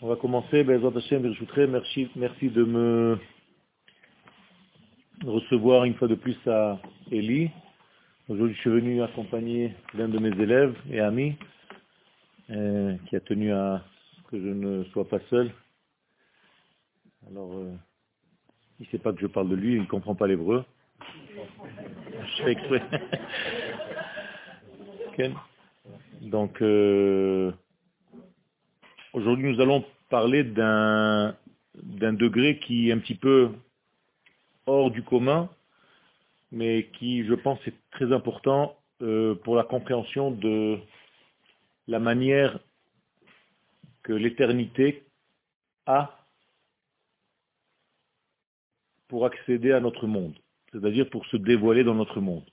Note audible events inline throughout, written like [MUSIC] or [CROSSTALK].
On va commencer. Merci, merci de me recevoir une fois de plus à Eli. Aujourd'hui, je suis venu accompagner l'un de mes élèves et amis euh, qui a tenu à que je ne sois pas seul. Alors, euh, il ne sait pas que je parle de lui, il ne comprend pas l'hébreu. [LAUGHS] Je fais exprès. [LAUGHS] Donc, euh, aujourd'hui, nous allons parler d'un degré qui est un petit peu hors du commun, mais qui, je pense, est très important euh, pour la compréhension de la manière que l'éternité a pour accéder à notre monde, c'est-à-dire pour se dévoiler dans notre monde.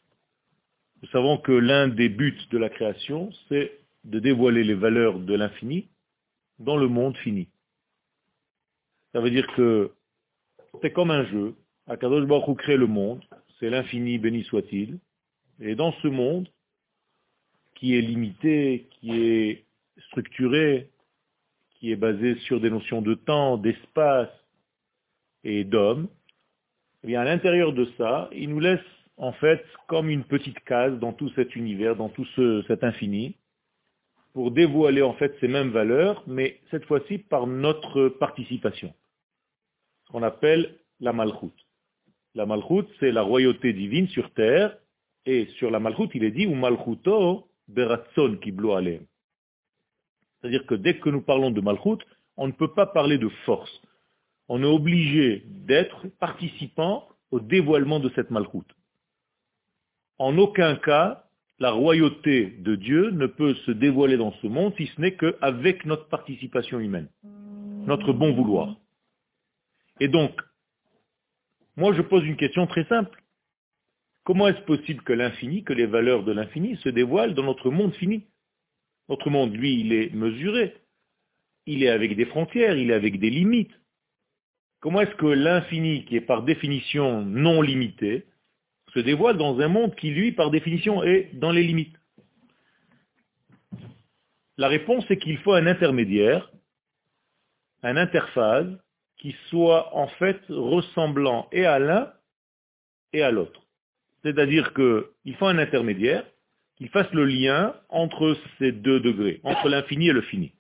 Nous savons que l'un des buts de la création, c'est de dévoiler les valeurs de l'infini dans le monde fini. Ça veut dire que c'est comme un jeu. Akadosh Baruch crée le monde, c'est l'infini, béni soit-il. Et dans ce monde, qui est limité, qui est structuré, qui est basé sur des notions de temps, d'espace et d'homme, eh bien à l'intérieur de ça, il nous laisse en fait comme une petite case dans tout cet univers, dans tout cet infini, pour dévoiler en fait ces mêmes valeurs, mais cette fois-ci par notre participation. Ce qu'on appelle la malchoute. La malchoute, c'est la royauté divine sur terre, et sur la malchoute, il est dit, ou malchuto beratson qui C'est-à-dire que dès que nous parlons de malchoute, on ne peut pas parler de force. On est obligé d'être participant au dévoilement de cette malchoute en aucun cas, la royauté de Dieu ne peut se dévoiler dans ce monde si ce n'est qu'avec notre participation humaine, notre bon vouloir. Et donc, moi je pose une question très simple. Comment est-ce possible que l'infini, que les valeurs de l'infini se dévoilent dans notre monde fini? Notre monde, lui, il est mesuré. Il est avec des frontières, il est avec des limites. Comment est-ce que l'infini, qui est par définition non limité, se dévoile dans un monde qui, lui, par définition, est dans les limites. La réponse est qu'il faut un intermédiaire, un interface, qui soit en fait ressemblant et à l'un et à l'autre. C'est-à-dire qu'il faut un intermédiaire qui fasse le lien entre ces deux degrés, entre l'infini et le fini.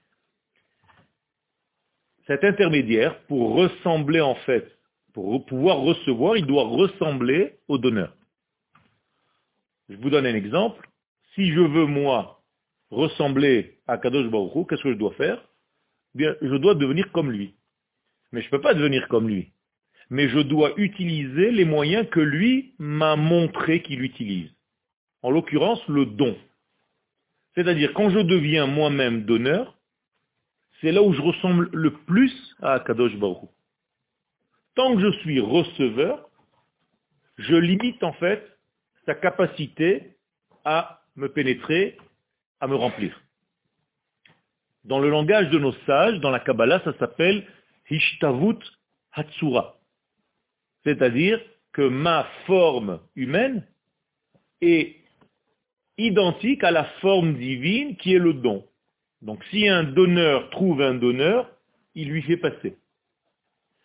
Cet intermédiaire, pour ressembler en fait, pour pouvoir recevoir, il doit ressembler au donneur. Je vous donne un exemple. Si je veux, moi, ressembler à Kadosh Baruch qu'est-ce que je dois faire? Bien, je dois devenir comme lui. Mais je ne peux pas devenir comme lui. Mais je dois utiliser les moyens que lui m'a montré qu'il utilise. En l'occurrence, le don. C'est-à-dire, quand je deviens moi-même donneur, c'est là où je ressemble le plus à Kadosh Baruch Tant que je suis receveur, je limite en fait sa capacité à me pénétrer, à me remplir. Dans le langage de nos sages, dans la Kabbalah, ça s'appelle Hishtavut Hatsura. C'est-à-dire que ma forme humaine est identique à la forme divine qui est le don. Donc si un donneur trouve un donneur, il lui fait passer.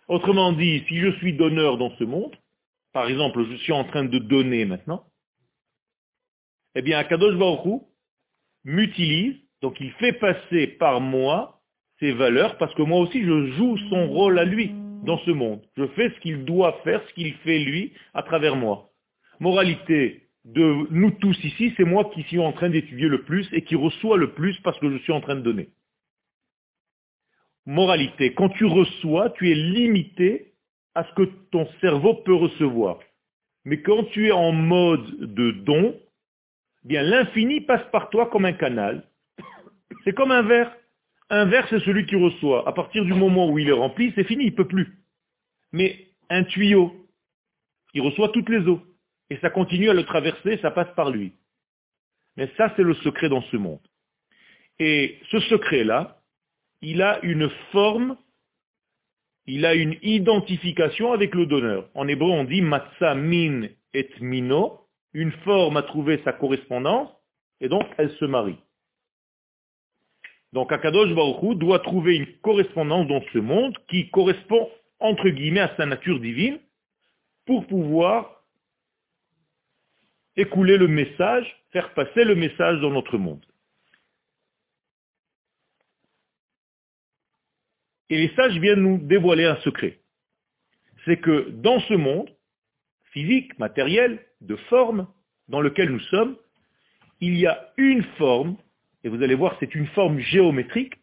Autrement dit, si je suis donneur dans ce monde, par exemple, je suis en train de donner maintenant, eh bien, Akadosh Baruch m'utilise, donc il fait passer par moi ses valeurs, parce que moi aussi je joue son rôle à lui dans ce monde. Je fais ce qu'il doit faire, ce qu'il fait lui, à travers moi. Moralité de nous tous ici, c'est moi qui suis en train d'étudier le plus et qui reçois le plus parce que je suis en train de donner. Moralité, quand tu reçois, tu es limité à ce que ton cerveau peut recevoir. Mais quand tu es en mode de don, bien l'infini passe par toi comme un canal. C'est comme un verre. Un verre, c'est celui qui reçoit. À partir du moment où il est rempli, c'est fini, il ne peut plus. Mais un tuyau, il reçoit toutes les eaux. Et ça continue à le traverser, ça passe par lui. Mais ça, c'est le secret dans ce monde. Et ce secret-là, il a une forme, il a une identification avec le donneur. En hébreu, on dit matza min et mino, une forme a trouvé sa correspondance, et donc elle se marie. Donc Akadosh Baruch doit trouver une correspondance dans ce monde qui correspond entre guillemets à sa nature divine pour pouvoir écouler le message, faire passer le message dans notre monde. Et les sages viennent nous dévoiler un secret. C'est que dans ce monde, physique, matériel, de forme, dans lequel nous sommes, il y a une forme, et vous allez voir, c'est une forme géométrique,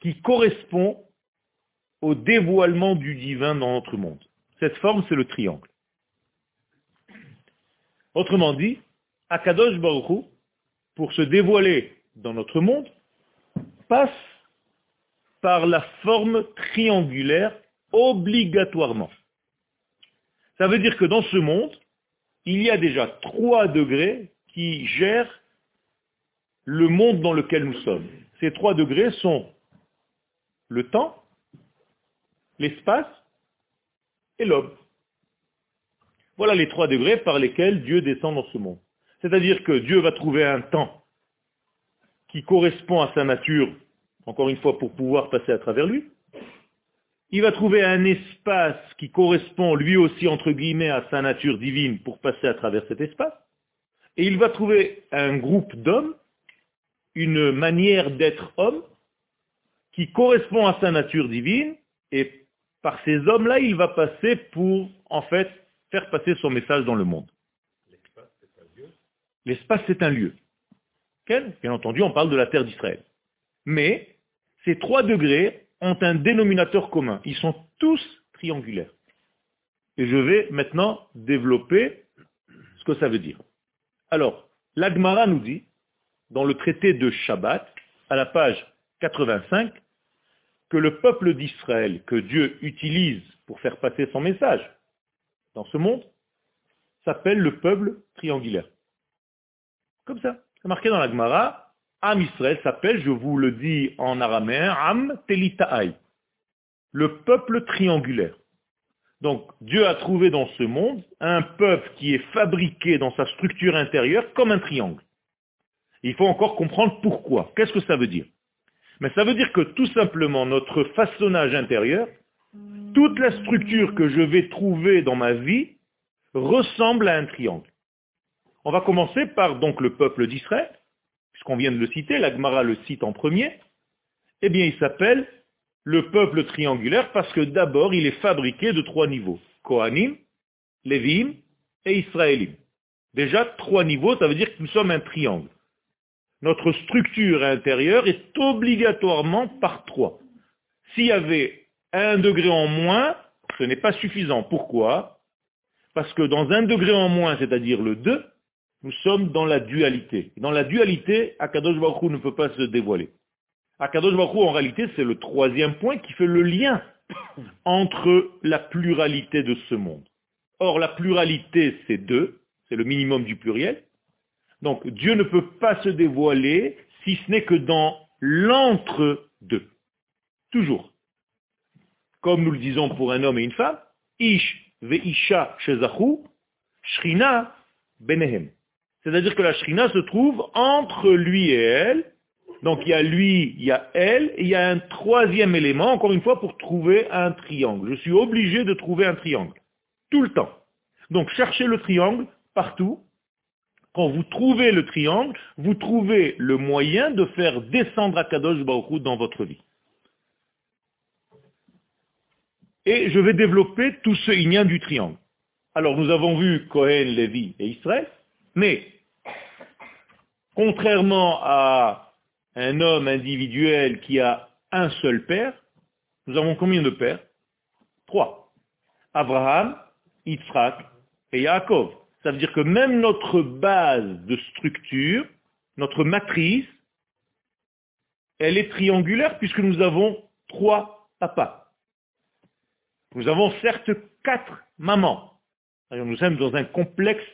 qui correspond au dévoilement du divin dans notre monde. Cette forme, c'est le triangle. Autrement dit, Akadosh Baruch pour se dévoiler dans notre monde, passe par la forme triangulaire obligatoirement. Ça veut dire que dans ce monde, il y a déjà trois degrés qui gèrent le monde dans lequel nous sommes. Ces trois degrés sont le temps, l'espace et l'homme. Voilà les trois degrés par lesquels Dieu descend dans ce monde. C'est-à-dire que Dieu va trouver un temps qui correspond à sa nature, encore une fois, pour pouvoir passer à travers lui. Il va trouver un espace qui correspond lui aussi, entre guillemets, à sa nature divine pour passer à travers cet espace. Et il va trouver un groupe d'hommes, une manière d'être homme, qui correspond à sa nature divine, et par ces hommes-là, il va passer pour, en fait, faire passer son message dans le monde. L'espace, c'est un lieu L'espace, c'est un lieu. Bien entendu, on parle de la terre d'Israël. Mais ces trois degrés ont un dénominateur commun. Ils sont tous triangulaires. Et je vais maintenant développer ce que ça veut dire. Alors, l'Agmara nous dit, dans le traité de Shabbat, à la page 85, que le peuple d'Israël que Dieu utilise pour faire passer son message dans ce monde s'appelle le peuple triangulaire. Comme ça. C'est marqué dans la Gemara. Am Israël s'appelle, je vous le dis en araméen, Am Telitaï. Le peuple triangulaire. Donc Dieu a trouvé dans ce monde un peuple qui est fabriqué dans sa structure intérieure comme un triangle. Il faut encore comprendre pourquoi. Qu'est-ce que ça veut dire? Mais ça veut dire que tout simplement notre façonnage intérieur, toute la structure que je vais trouver dans ma vie ressemble à un triangle. On va commencer par donc le peuple d'Israël, puisqu'on vient de le citer, l'Agmara le cite en premier. Eh bien, il s'appelle le peuple triangulaire parce que d'abord, il est fabriqué de trois niveaux. Kohanim, Lévim et Israélim. Déjà, trois niveaux, ça veut dire que nous sommes un triangle. Notre structure intérieure est obligatoirement par trois. S'il y avait un degré en moins, ce n'est pas suffisant. Pourquoi? Parce que dans un degré en moins, c'est-à-dire le 2, nous sommes dans la dualité. Dans la dualité, Akadosh Baruch ne peut pas se dévoiler. Akadosh Baruch en réalité, c'est le troisième point qui fait le lien [COUGHS] entre la pluralité de ce monde. Or, la pluralité, c'est deux, c'est le minimum du pluriel. Donc, Dieu ne peut pas se dévoiler si ce n'est que dans l'entre-deux. Toujours. Comme nous le disons pour un homme et une femme, Ish ve'isha shezachu, Shrina benehem. C'est-à-dire que la Shrina se trouve entre lui et elle, donc il y a lui, il y a elle, et il y a un troisième élément, encore une fois, pour trouver un triangle. Je suis obligé de trouver un triangle. Tout le temps. Donc cherchez le triangle partout. Quand vous trouvez le triangle, vous trouvez le moyen de faire descendre Akadosh Baruch dans votre vie. Et je vais développer tout ce lien du triangle. Alors nous avons vu Cohen, Lévi et Israël, mais contrairement à un homme individuel qui a un seul père, nous avons combien de pères? Trois. Abraham, Yitzhak et Yaakov. Ça veut dire que même notre base de structure, notre matrice, elle est triangulaire puisque nous avons trois papas. Nous avons certes quatre mamans. Nous sommes dans un complexe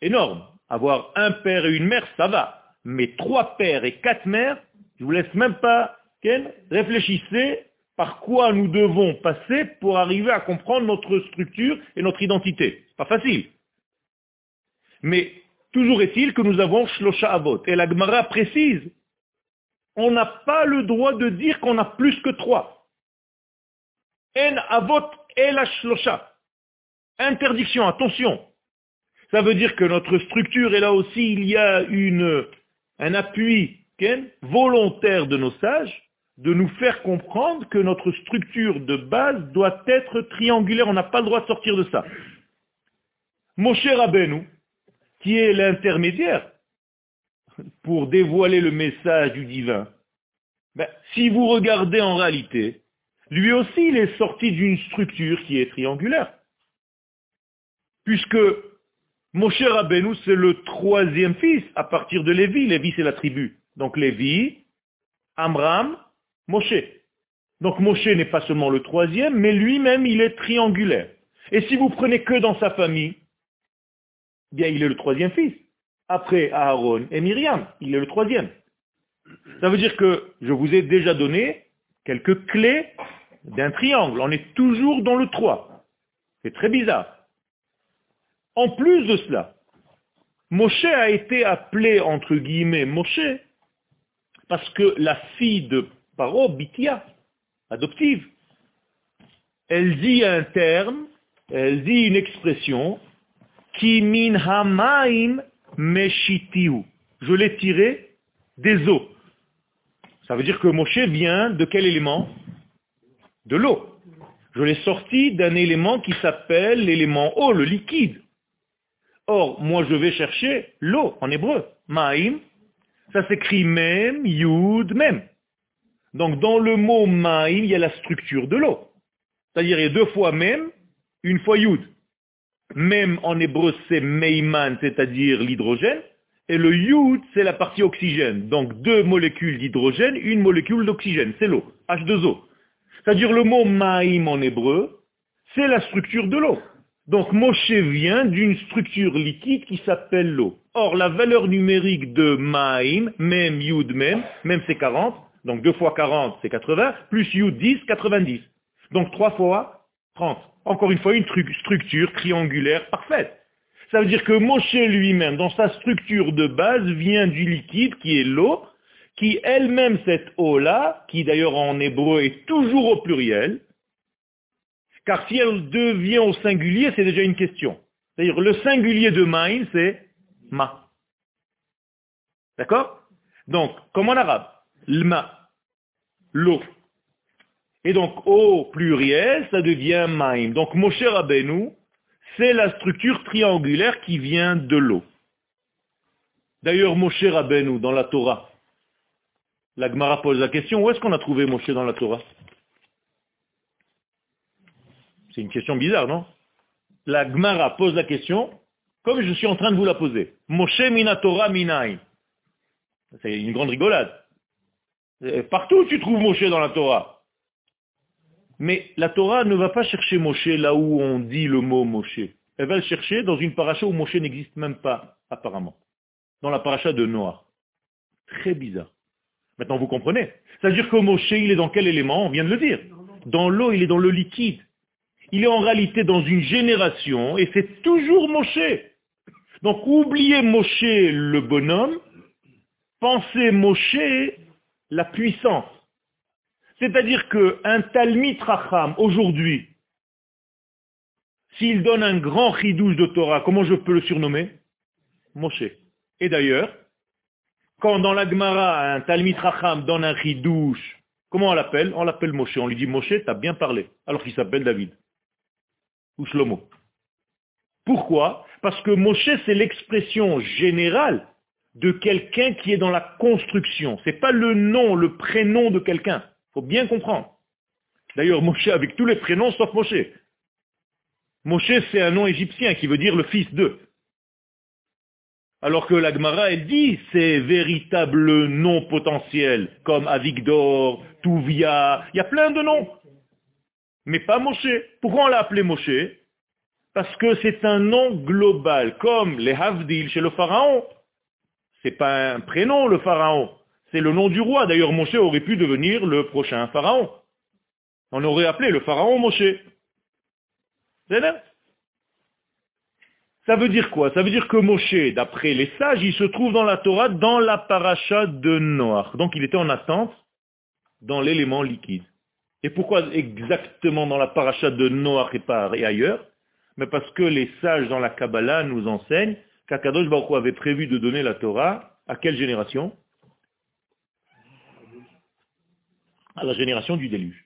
énorme. Avoir un père et une mère, ça va mais trois pères et quatre mères, je vous laisse même pas, Ken, réfléchissez par quoi nous devons passer pour arriver à comprendre notre structure et notre identité. Pas facile. Mais toujours est-il que nous avons Shlosha Avot. Et la Gemara précise on n'a pas le droit de dire qu'on a plus que trois. En avot el Interdiction, attention. Ça veut dire que notre structure, et là aussi, il y a un appui volontaire de nos sages de nous faire comprendre que notre structure de base doit être triangulaire. On n'a pas le droit de sortir de ça. Moshe Rabbeinu, qui est l'intermédiaire pour dévoiler le message du divin, ben, si vous regardez en réalité, lui aussi il est sorti d'une structure qui est triangulaire. Puisque Moshe Rabbeinu, c'est le troisième fils à partir de Lévi. Lévi, c'est la tribu. Donc Lévi, Amram, Moshe. Donc Moshe n'est pas seulement le troisième, mais lui-même, il est triangulaire. Et si vous prenez que dans sa famille, bien, il est le troisième fils. Après Aaron et Myriam, il est le troisième. Ça veut dire que je vous ai déjà donné quelques clés d'un triangle. On est toujours dans le 3. C'est très bizarre. En plus de cela, Moshe a été appelé, entre guillemets, Moshe, parce que la fille de Paro, Bitia, adoptive, elle dit un terme, elle dit une expression, qui min hamaim meshitiu. Je l'ai tiré des eaux. Ça veut dire que Moshe vient de quel élément? De l'eau. Je l'ai sorti d'un élément qui s'appelle l'élément eau, le liquide. Or, moi je vais chercher l'eau en hébreu. Maïm, ça s'écrit même, yud, même. Donc dans le mot maïm, il y a la structure de l'eau. C'est-à-dire il y a deux fois même, une fois yud. Même en hébreu c'est meiman, c'est-à-dire l'hydrogène, et le yud c'est la partie oxygène. Donc deux molécules d'hydrogène, une molécule d'oxygène, c'est l'eau, H2O. C'est-à-dire le mot maïm en hébreu, c'est la structure de l'eau. Donc Moshe vient d'une structure liquide qui s'appelle l'eau. Or, la valeur numérique de Maïm, même Yud même, même c'est 40, donc 2 fois 40 c'est 80, plus Yud 10, 90. Donc 3 fois 30. Encore une fois, une structure triangulaire parfaite. Ça veut dire que Moshe lui-même, dans sa structure de base, vient du liquide qui est l'eau, qui elle-même, cette eau-là, qui d'ailleurs en hébreu est toujours au pluriel, car si elle devient au singulier, c'est déjà une question. C'est-à-dire, le singulier de maïn, c'est ma. D'accord? Donc, comme en arabe, l'ma, l'eau. Et donc, au pluriel, ça devient maïm. Donc, Moshe Rabbeinu, c'est la structure triangulaire qui vient de l'eau. D'ailleurs, Moshe Rabbeinu, dans la Torah, la Gemara pose la question, où est-ce qu'on a trouvé Moshe dans la Torah? C'est une question bizarre, non? La Gmara pose la question, comme je suis en train de vous la poser. Moshe Minatora Minai. C'est une grande rigolade. Partout tu trouves Moshe dans la Torah. Mais la Torah ne va pas chercher Moshe là où on dit le mot Moshe. Elle va le chercher dans une paracha où Moshe n'existe même pas, apparemment. Dans la paracha de Noah. Très bizarre. Maintenant, vous comprenez? C'est-à-dire que Moshe, il est dans quel élément? On vient de le dire. Dans l'eau, il est dans le liquide il est en réalité dans une génération et c'est toujours Moshe. Donc oubliez Moshe le bonhomme, pensez Moshe la puissance. C'est-à-dire qu'un Talmid Racham aujourd'hui, s'il donne un grand chidouche de Torah, comment je peux le surnommer? Moshe. Et d'ailleurs, quand dans la Gemara, un Talmid Racham donne un chidouche, comment on l'appelle? On l'appelle Moshe. On lui dit Moshe, t'as bien parlé, alors qu'il s'appelle David ou. Pourquoi? Parce que Moshe, c'est l'expression générale de quelqu'un qui est dans la construction. Ce n'est pas le nom, le prénom de quelqu'un. Il faut bien comprendre. D'ailleurs, Moshe avec tous les prénoms sauf Moshe. Moshe, c'est un nom égyptien qui veut dire le fils de. Alors que la Gemara, elle dit ces véritables noms potentiels, comme Avigdor, Tuvia, il y a plein de noms mais pas Moshe. Pourquoi on l'a appelé Moshe? Parce que c'est un nom global, comme les Havdil chez le pharaon. C'est pas un prénom, le pharaon. C'est le nom du roi. D'ailleurs, Moshe aurait pu devenir le prochain pharaon. On aurait appelé le pharaon Moshe. Ça veut dire quoi? Ça veut dire que Moshe, d'après les sages, il se trouve dans la Torah, dans la paracha de Noach. Donc il était en attente dans l'élément liquide. Et pourquoi exactement dans la paracha de Noach et pas ailleurs? Mais parce que les sages dans la Kabbalah nous enseignent qu'Akadosh Baruch avait prévu de donner la Torah à quelle génération? À la génération du déluge.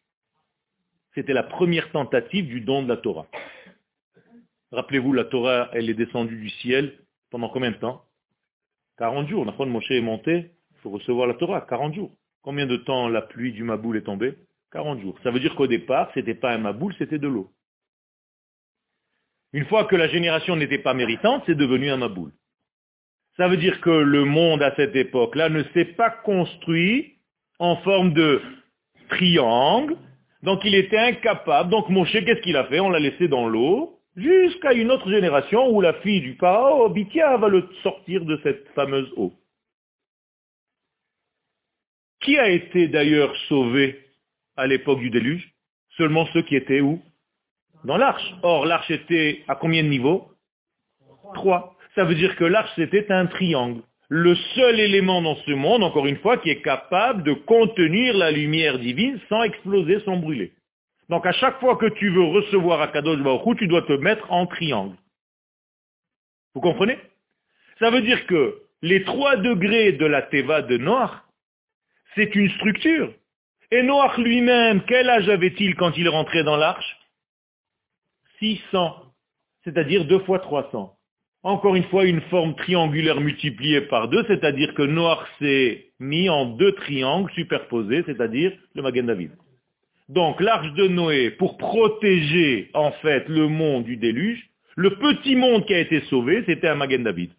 C'était la première tentative du don de la Torah. Rappelez-vous, la Torah, elle est descendue du ciel pendant combien de temps? 40 jours. La fois de Moshe est monté, faut recevoir la Torah, 40 jours. Combien de temps la pluie du Maboul est tombée? 40 jours. Ça veut dire qu'au départ, ce n'était pas un Maboul, c'était de l'eau. Une fois que la génération n'était pas méritante, c'est devenu un Maboul. Ça veut dire que le monde à cette époque-là ne s'est pas construit en forme de triangle, donc il était incapable. Donc Moshe, qu'est-ce qu'il a fait? On l'a laissé dans l'eau, jusqu'à une autre génération où la fille du Paro, Bitia, va le sortir de cette fameuse eau. Qui a été d'ailleurs sauvé à l'époque du déluge Seulement ceux qui étaient où? Dans l'arche. Or, l'arche était à combien de niveaux? Trois. Ça veut dire que l'arche, c'était un triangle. Le seul élément dans ce monde, encore une fois, qui est capable de contenir la lumière divine sans exploser, sans brûler. Donc à chaque fois que tu veux recevoir Akadosh Baruch tu dois te mettre en triangle. Vous comprenez? Ça veut dire que les trois degrés de la Teva de Noach, c'est une structure. Et Noach lui-même, quel âge avait-il quand il rentrait dans l'arche? 600, c'est-à-dire deux fois 300. Encore une fois, une forme triangulaire multipliée par deux, c'est-à-dire que Noach s'est mis en deux triangles superposés, c'est-à-dire le Magen David. Donc l'arche de Noé, pour protéger en fait le monde du déluge, le petit monde qui a été sauvé, c'était un Magen David.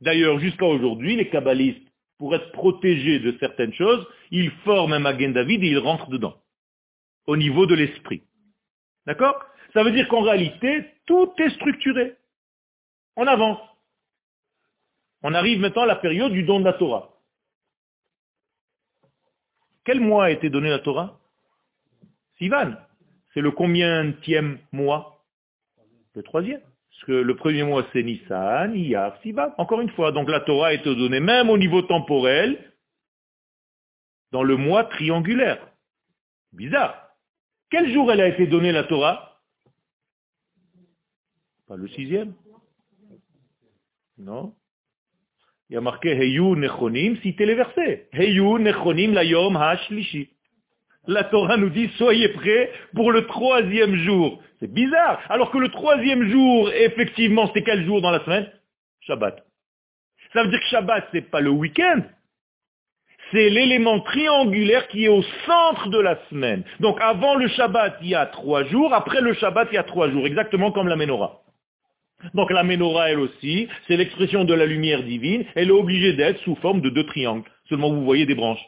D'ailleurs, jusqu'à aujourd'hui, les kabbalistes, pour être protégés de certaines choses, ils forment un Magen David et ils rentrent dedans, au niveau de l'esprit. D'accord? Ça veut dire qu'en réalité, tout est structuré. On avance. On arrive maintenant à la période du don de la Torah. Quel mois a été donné la Torah? Sivan. C'est le combienième mois? Le troisième. Parce que le premier mois c'est Nissan, Iyar, Sivan. Encore une fois, donc la Torah été donnée même au niveau temporel dans le mois triangulaire. Bizarre. Quel jour elle a été donnée la Torah? Pas le sixième. Non Il y a marqué Heyu Nechonim, citez les versets. Heyu Nechonim la Yom Hashlishi la Torah nous dit soyez prêts pour le troisième jour. C'est bizarre. Alors que le troisième jour, effectivement, c'est quel jour dans la semaine? Shabbat. Ça veut dire que Shabbat, c'est pas le week-end. C'est l'élément triangulaire qui est au centre de la semaine. Donc avant le Shabbat, il y a trois jours. Après le Shabbat, il y a trois jours. Exactement comme la menorah. Donc la menorah, elle aussi, c'est l'expression de la lumière divine. Elle est obligée d'être sous forme de deux triangles. Seulement vous voyez des branches.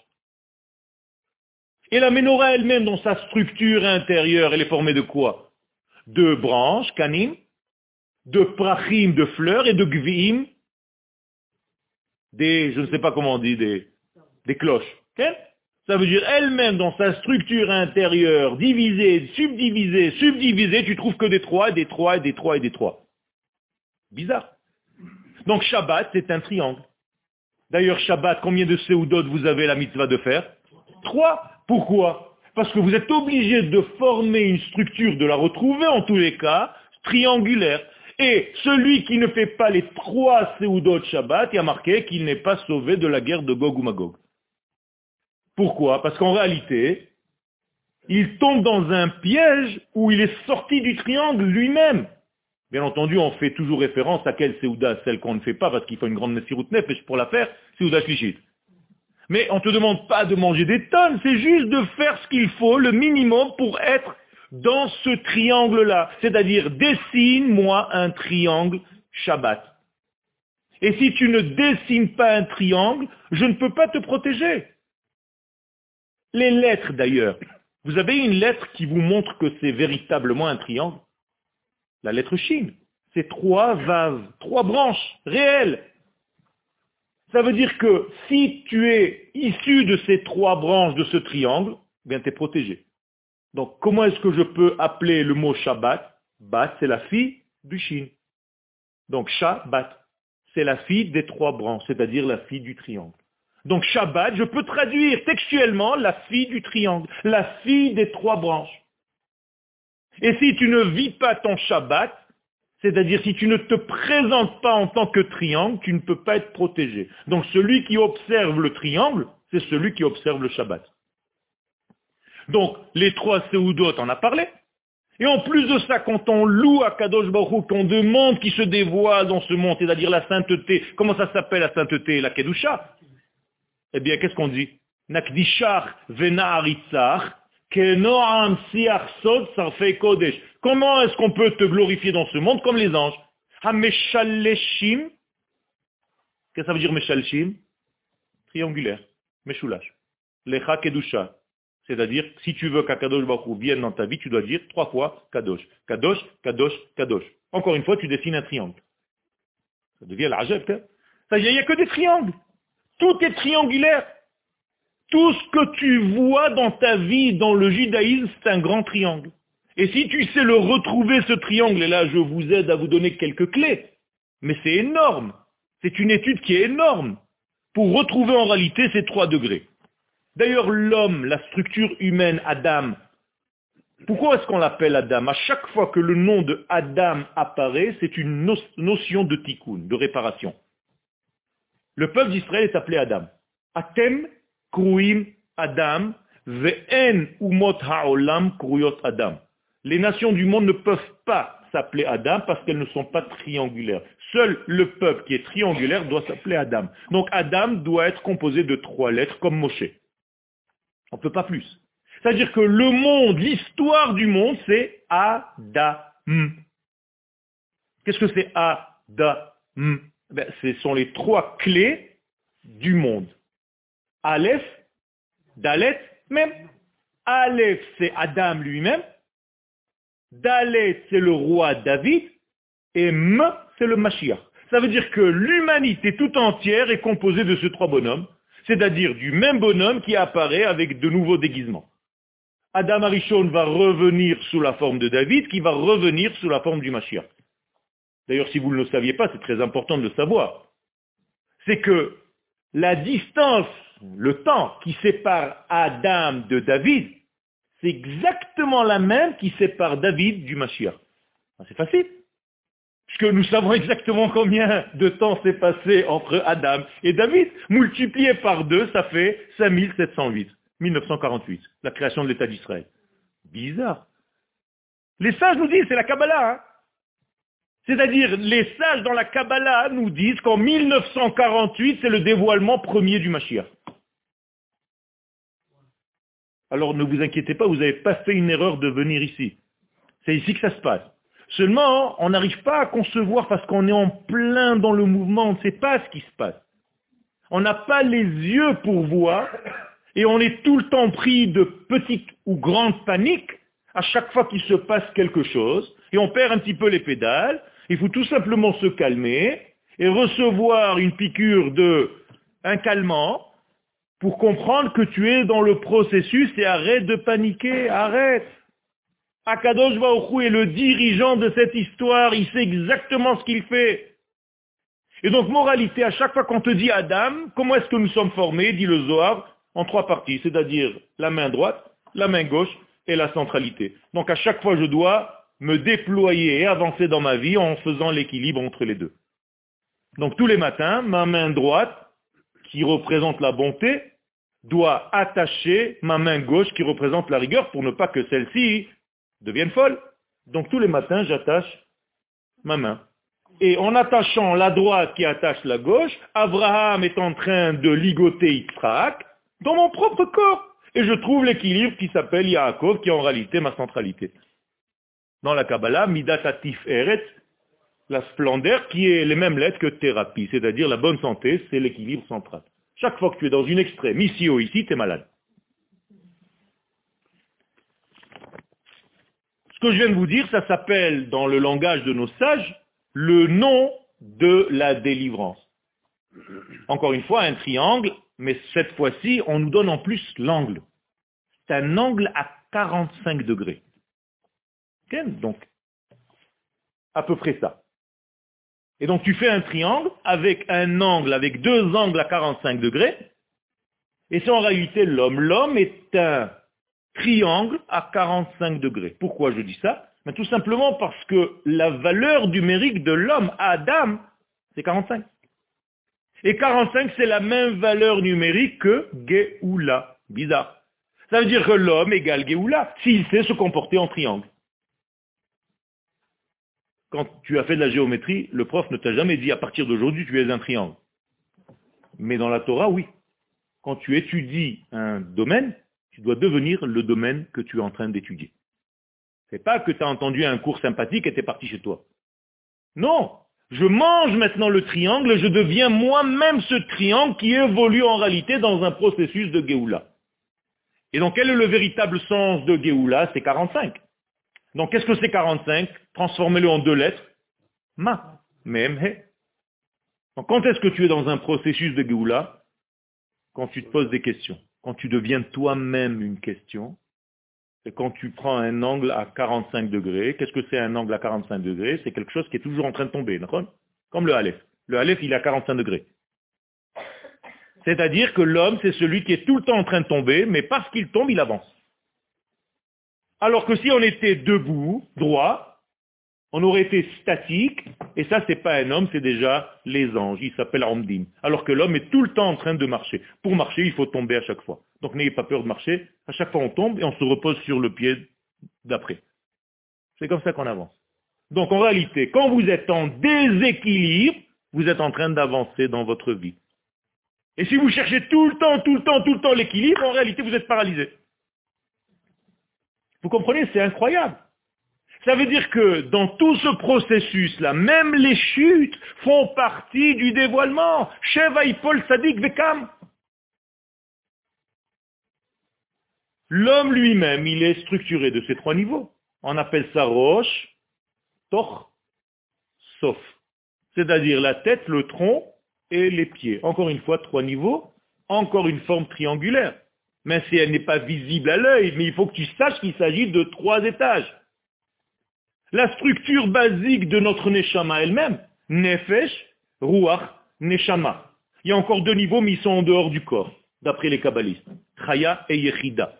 Et la menorah elle-même, dans sa structure intérieure, elle est formée de quoi? De branches, canim, de prachim, de fleurs, et de gvim, des, je ne sais pas comment on dit, des, cloches. Ça veut dire elle-même, dans sa structure intérieure, divisée, subdivisée, subdivisée, tu trouves que des trois, des trois, des trois et des trois. Bizarre. Donc Shabbat, c'est un triangle. D'ailleurs, Shabbat, combien de séoudotes vous avez la mitzvah de faire? Trois. Pourquoi? Parce que vous êtes obligé de former une structure, de la retrouver en tous les cas, triangulaire. Et celui qui ne fait pas les trois Seudot Shabbat, il a marqué qu'il n'est pas sauvé de la guerre de Gog ou Magog. Pourquoi? Parce qu'en réalité, il tombe dans un piège où il est sorti du triangle lui-même. Bien entendu, on fait toujours référence à quelle Seouda, celle qu'on ne fait pas, parce qu'il faut une grande Messirut Nefesh pour la faire, Seouda Shlichit. Mais on ne te demande pas de manger des tonnes, c'est juste de faire ce qu'il faut, le minimum, pour être dans ce triangle-là. C'est-à-dire, dessine-moi un triangle Shabbat. Et si tu ne dessines pas un triangle, je ne peux pas te protéger. Les lettres d'ailleurs. Vous avez une lettre qui vous montre que c'est véritablement un triangle? La lettre Chine. C'est trois vases, trois branches réelles. Ça veut dire que si tu es issu de ces trois branches de ce triangle, eh bien tu es protégé. Donc comment est-ce que je peux appeler le mot Shabbat? Bat, c'est la fille du Shin. Donc Shabbat, c'est la fille des trois branches, c'est-à-dire la fille du triangle. Donc Shabbat, je peux traduire textuellement la fille du triangle, la fille des trois branches. Et si tu ne vis pas ton Shabbat, c'est-à-dire si tu ne te présentes pas en tant que triangle, tu ne peux pas être protégé. Donc celui qui observe le triangle, c'est celui qui observe le Shabbat. Donc les trois Seudot, on a parlé. Et en plus de ça, quand on loue à Kadosh Baruch qu'on demande qu'il se dévoile dans ce monde, c'est-à-dire la sainteté, comment ça s'appelle la sainteté La Kedusha? Eh bien, qu'est-ce qu'on dit? Comment est-ce qu'on peut te glorifier dans ce monde comme les anges? Qu'est-ce que ça veut dire Meshalshim Triangulaire. Meshulash. Lecha Kedusha. C'est-à-dire, si tu veux qu'Akadosh Baruch vienne dans ta vie, tu dois dire trois fois Kadosh. Kadosh, Kadosh, Kadosh. Encore une fois, tu dessines un triangle. Ça devient la hein? Il n'y a que des triangles. Tout est triangulaire. Tout ce que tu vois dans ta vie, dans le judaïsme, c'est un grand triangle. Et si tu sais le retrouver, ce triangle, et là je vous aide à vous donner quelques clés, mais c'est énorme. C'est une étude qui est énorme pour retrouver en réalité ces trois degrés. D'ailleurs, l'homme, la structure humaine, Adam, pourquoi est-ce qu'on l'appelle Adam? À chaque fois que le nom de Adam apparaît, c'est une notion de tikkun, de réparation. Le peuple d'Israël est appelé Adam. Atem Kruim Adam, Ve'en Umot Ha'olam Kruyot Adam. Les nations du monde ne peuvent pas s'appeler Adam parce qu'elles ne sont pas triangulaires. Seul le peuple qui est triangulaire doit s'appeler Adam. Donc Adam doit être composé de trois lettres comme Moshe. On ne peut pas plus. C'est-à-dire que le monde, l'histoire du monde, c'est Adam. Qu'est-ce que c'est Adam? Ben, Ce sont les trois clés du monde. Aleph, Dalet, même. Aleph, c'est Adam lui-même. Dalet, c'est le roi David. Et M, c'est le Mashiach. Ça veut dire que l'humanité tout entière est composée de ces trois bonhommes, c'est-à-dire du même bonhomme qui apparaît avec de nouveaux déguisements. Adam Arishon va revenir sous la forme de David, qui va revenir sous la forme du Mashiach. D'ailleurs, si vous ne le saviez pas, c'est très important de le savoir. C'est que la distance le temps qui sépare Adam de David, c'est exactement la même qui sépare David du Mashiach. Ah, c'est facile. Puisque nous savons exactement combien de temps s'est passé entre Adam et David. Multiplié par deux, ça fait 5708, 1948, la création de l'État d'Israël. Bizarre. Les sages nous disent, c'est la Kabbalah. Hein. C'est-à-dire, les sages dans la Kabbalah nous disent qu'en 1948, c'est le dévoilement premier du Mashiach. Alors ne vous inquiétez pas, vous n'avez pas fait une erreur de venir ici. C'est ici que ça se passe. Seulement, on n'arrive pas à concevoir parce qu'on est en plein dans le mouvement, on ne sait pas ce qui se passe. On n'a pas les yeux pour voir et on est tout le temps pris de petites ou grandes paniques à chaque fois qu'il se passe quelque chose et on perd un petit peu les pédales. Il faut tout simplement se calmer et recevoir une piqûre de un calmant pour comprendre que tu es dans le processus et arrête de paniquer, arrête. Akadosh est le dirigeant de cette histoire, il sait exactement ce qu'il fait. Et donc, moralité, à chaque fois qu'on te dit Adam, comment est-ce que nous sommes formés, dit le Zohar, en trois parties, c'est-à-dire la main droite, la main gauche et la centralité. Donc à chaque fois, je dois me déployer et avancer dans ma vie en faisant l'équilibre entre les deux. Donc tous les matins, ma main droite, qui représente la bonté, doit attacher ma main gauche qui représente la rigueur pour ne pas que celle-ci devienne folle. Donc tous les matins, j'attache ma main. Et en attachant la droite qui attache la gauche, Abraham est en train de ligoter Yitzhak dans mon propre corps. Et je trouve l'équilibre qui s'appelle Yaakov, qui est en réalité ma centralité. Dans la Kabbalah, Midatatif Eret, la splendeur qui est les mêmes lettres que thérapie, c'est-à-dire la bonne santé, c'est l'équilibre central. Chaque fois que tu es dans une extrême, ici ou ici, tu es malade. Ce que je viens de vous dire, ça s'appelle, dans le langage de nos sages, le nom de la délivrance. Encore une fois, un triangle, mais cette fois-ci, on nous donne en plus l'angle. C'est un angle à 45 degrés. Donc, à peu près ça. Et donc tu fais un triangle avec un angle, avec deux angles à 45 degrés, et c'est en réalité l'homme. L'homme est un triangle à 45 degrés. Pourquoi je dis ça? Mais Tout simplement parce que la valeur numérique de l'homme, Adam, c'est 45. Et 45, c'est la même valeur numérique que Géoula. Bizarre. Ça veut dire que l'homme égale Géoula, s'il sait se comporter en triangle. Quand tu as fait de la géométrie, le prof ne t'a jamais dit à partir d'aujourd'hui tu es un triangle. Mais dans la Torah, oui. Quand tu étudies un domaine, tu dois devenir le domaine que tu es en train d'étudier. C'est pas que tu as entendu un cours sympathique et tu es parti chez toi. Non, je mange maintenant le triangle et je deviens moi-même ce triangle qui évolue en réalité dans un processus de Géoula. Et donc quel est le véritable sens de Géoula? C'est 45. Donc qu'est-ce que c'est 45 Transformez-le en deux lettres. Ma. Mem, he. Donc quand est-ce que tu es dans un processus de Géoula? Quand tu te poses des questions. Quand tu deviens toi-même une question, c'est quand tu prends un angle à 45 degrés. Qu'est-ce que c'est un angle à 45 degrés? C'est quelque chose qui est toujours en train de tomber, Comme le Aleph. Le Aleph, il est à 45 degrés. C'est-à-dire que l'homme, c'est celui qui est tout le temps en train de tomber, mais parce qu'il tombe, il avance. Alors que si on était debout, droit, on aurait été statique, et ça, c'est pas un homme, c'est déjà les anges. Il s'appelle Amdim. Alors que l'homme est tout le temps en train de marcher. Pour marcher, il faut tomber à chaque fois. Donc n'ayez pas peur de marcher. À chaque fois, on tombe et on se repose sur le pied d'après. C'est comme ça qu'on avance. Donc en réalité, quand vous êtes en déséquilibre, vous êtes en train d'avancer dans votre vie. Et si vous cherchez tout le temps, tout le temps, tout le temps l'équilibre, en réalité, vous êtes paralysé. Vous comprenez, c'est incroyable. Ça veut dire que dans tout ce processus-là, même les chutes font partie du dévoilement. Paul Vekam. L'homme lui-même, il est structuré de ces trois niveaux. On appelle ça roche, toch, sauf. C'est-à-dire la tête, le tronc et les pieds. Encore une fois, trois niveaux, encore une forme triangulaire. Mais si elle n'est pas visible à l'œil, mais il faut que tu saches qu'il s'agit de trois étages. La structure basique de notre Neshama elle-même, Nefesh, Ruach, Neshama. Il y a encore deux niveaux, mais ils sont en dehors du corps, d'après les kabbalistes. Chaya et Yechida.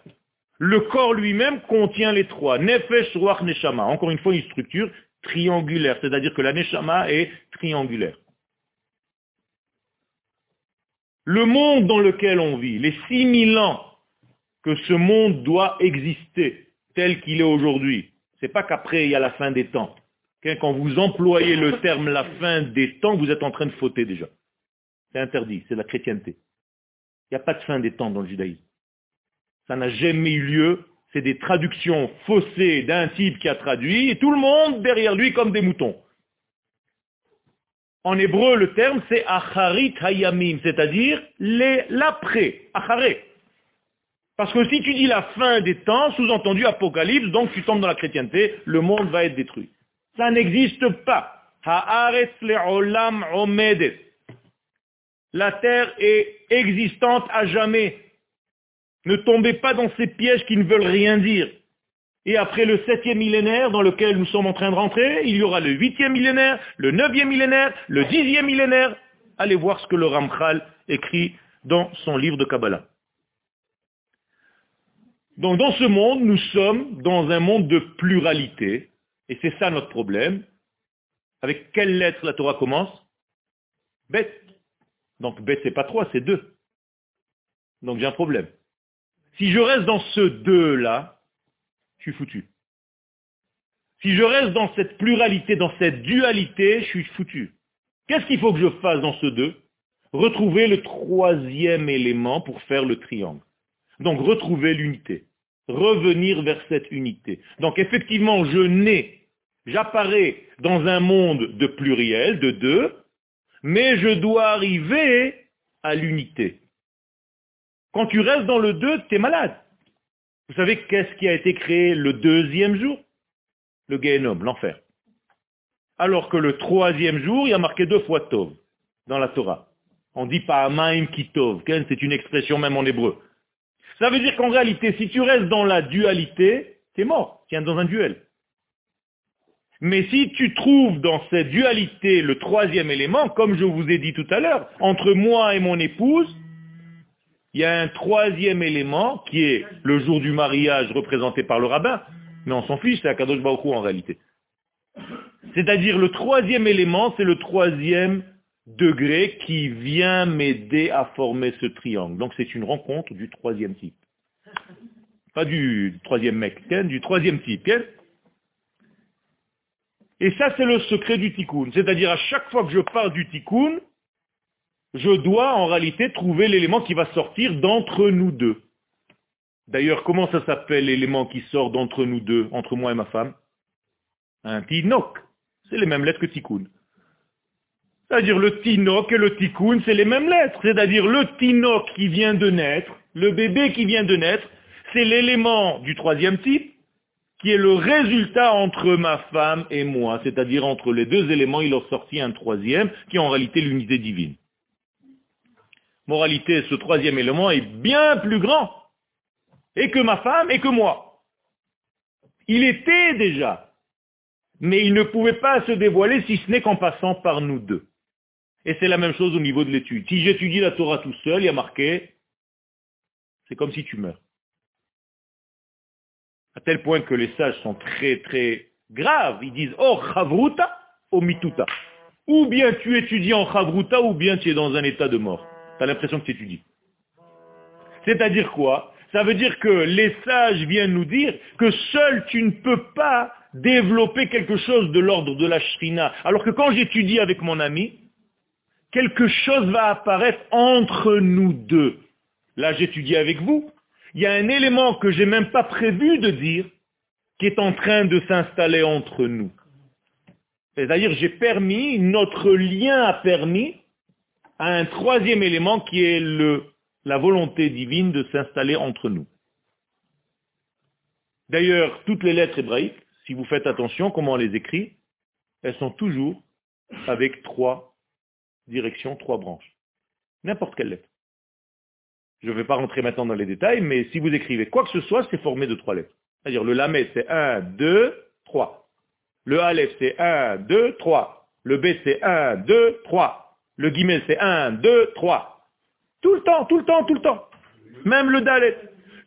Le corps lui-même contient les trois. Nefesh, Ruach, Neshama. Encore une fois, une structure triangulaire, c'est-à-dire que la Neshama est triangulaire. Le monde dans lequel on vit, les 6000 ans que ce monde doit exister tel qu'il est aujourd'hui, c'est pas qu'après il y a la fin des temps. Quand vous employez le terme la fin des temps, vous êtes en train de fauter déjà. C'est interdit, c'est la chrétienté. Il n'y a pas de fin des temps dans le judaïsme. Ça n'a jamais eu lieu. C'est des traductions faussées d'un type qui a traduit, et tout le monde derrière lui comme des moutons. En hébreu, le terme c'est acharit hayamim, c'est-à-dire l'après, acharé. Parce que si tu dis la fin des temps, sous-entendu Apocalypse, donc tu tombes dans la chrétienté, le monde va être détruit. Ça n'existe pas. La terre est existante à jamais. Ne tombez pas dans ces pièges qui ne veulent rien dire. Et après le septième millénaire dans lequel nous sommes en train de rentrer, il y aura le huitième millénaire, le neuvième millénaire, le dixième millénaire. Allez voir ce que le Ramchal écrit dans son livre de Kabbalah. Donc dans ce monde, nous sommes dans un monde de pluralité, et c'est ça notre problème. Avec quelle lettre la Torah commence? Bête. Donc bête, c'est pas trois, c'est deux. Donc j'ai un problème. Si je reste dans ce deux-là, je suis foutu. Si je reste dans cette pluralité, dans cette dualité, je suis foutu. Qu'est-ce qu'il faut que je fasse dans ce deux? Retrouver le troisième élément pour faire le triangle. Donc retrouver l'unité. Revenir vers cette unité. Donc effectivement, je nais, j'apparais dans un monde de pluriel, de deux, mais je dois arriver à l'unité. Quand tu restes dans le deux, tu es malade. Vous savez qu'est-ce qui a été créé le deuxième jour? Le Gehenom, l'enfer. Alors que le troisième jour, il y a marqué deux fois Tov dans la Torah. On dit pas Amaim Kitov, c'est une expression même en hébreu. Ça veut dire qu'en réalité, si tu restes dans la dualité, tu es mort, tu es dans un duel. Mais si tu trouves dans cette dualité le troisième élément, comme je vous ai dit tout à l'heure, entre moi et mon épouse, il y a un troisième élément qui est le jour du mariage représenté par le rabbin, mais on s'en fiche, c'est Akadosh Baruch en réalité. C'est-à-dire le troisième élément, c'est le troisième degré qui vient m'aider à former ce triangle. Donc c'est une rencontre du troisième type. Pas du troisième mec, du troisième type. Et ça, c'est le secret du tikkun. C'est-à-dire, à chaque fois que je pars du tikkun, je dois en réalité trouver l'élément qui va sortir d'entre nous deux. D'ailleurs, comment ça s'appelle l'élément qui sort d'entre nous deux, entre moi et ma femme? Un tinok. C'est les mêmes lettres que tikkun. C'est-à-dire le tinok et le tikkun, c'est les mêmes lettres. C'est-à-dire le tinok qui vient de naître, le bébé qui vient de naître, c'est l'élément du troisième type qui est le résultat entre ma femme et moi. C'est-à-dire entre les deux éléments, il en sortit un troisième qui est en réalité l'unité divine. Moralité, ce troisième élément est bien plus grand. Et que ma femme et que moi. Il était déjà. Mais il ne pouvait pas se dévoiler si ce n'est qu'en passant par nous deux. Et c'est la même chose au niveau de l'étude. Si j'étudie la Torah tout seul, il y a marqué, c'est comme si tu meurs. À tel point que les sages sont très très graves. Ils disent, oh chavruta, oh mituta. Ou bien tu étudies en chavruta, ou bien tu es dans un état de mort. Tu as l'impression que tu étudies. C'est-à-dire quoi? Ça veut dire que les sages viennent nous dire que seul tu ne peux pas développer quelque chose de l'ordre de la shrina. Alors que quand j'étudie avec mon ami, quelque chose va apparaître entre nous deux. Là, j'étudie avec vous. Il y a un élément que j'ai même pas prévu de dire qui est en train de s'installer entre nous. C'est-à-dire, j'ai permis, notre lien a permis à un troisième élément qui est la volonté divine de s'installer entre nous. D'ailleurs, toutes les lettres hébraïques, si vous faites attention comment on les écrit, elles sont toujours avec trois direction, trois branches. N'importe quelle lettre. Je ne vais pas rentrer maintenant dans les détails, mais si vous écrivez quoi que ce soit, c'est formé de trois lettres. C'est-à-dire le lamet, c'est 1, 2, 3. Le aleph, c'est 1, 2, 3. Le b, c'est 1, 2, 3. Le guillemets, c'est 1, 2, 3. Tout le temps, tout le temps, tout le temps. Même le dalet.